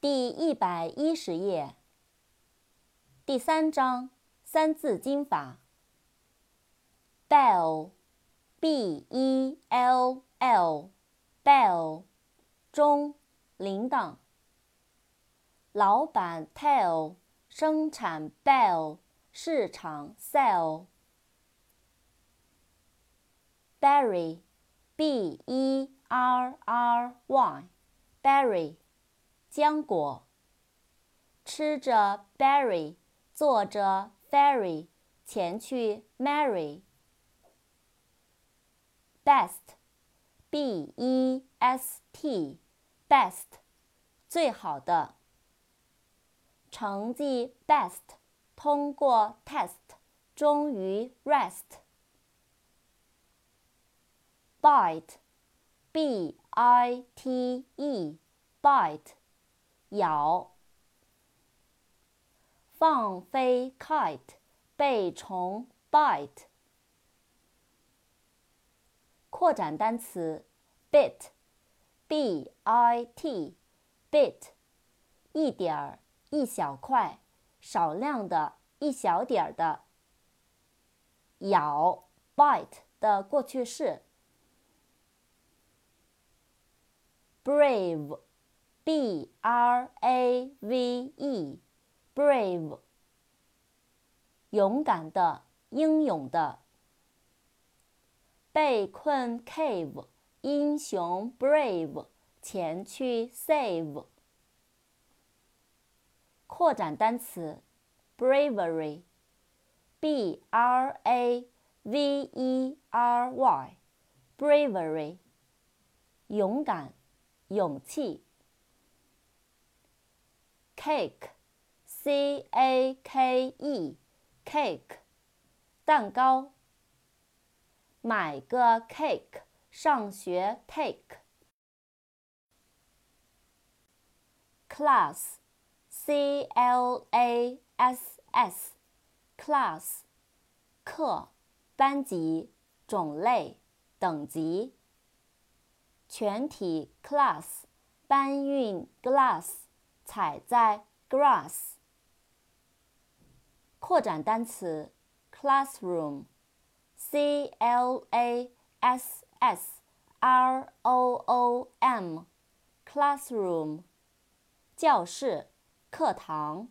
第一百一十页，第三章三字经法。bell，b-e-l-l，bell，钟，铃铛。老板 tell，生产 bell，市场 sell。berry，b-e-r-r-y，berry。浆果，吃着 berry，坐着 ferry，前去 marry。best，b-e-s-t，best，最好的。成绩 best，通过 test，终于 rest。bite，b-i-t-e，bite。咬，放飞 kite，被虫 bite。扩展单词 bit，b-i-t，bit，一点儿，一小块，少量的，一小点儿的。咬 bite 的过去式。brave。B R A V E，brave，勇敢的，英勇的。被困 cave，英雄 brave，前去 save。扩展单词 bravery，B R A V E R Y，bravery，勇敢，勇气。Cake, c a k e, cake，蛋糕。买个 cake，上学 take。class, c l a s s, class，课，班级，种类，等级。全体 class，搬运 glass。踩在 grass。扩展单词 classroom，c l a s s r o o m，classroom，教室、课堂。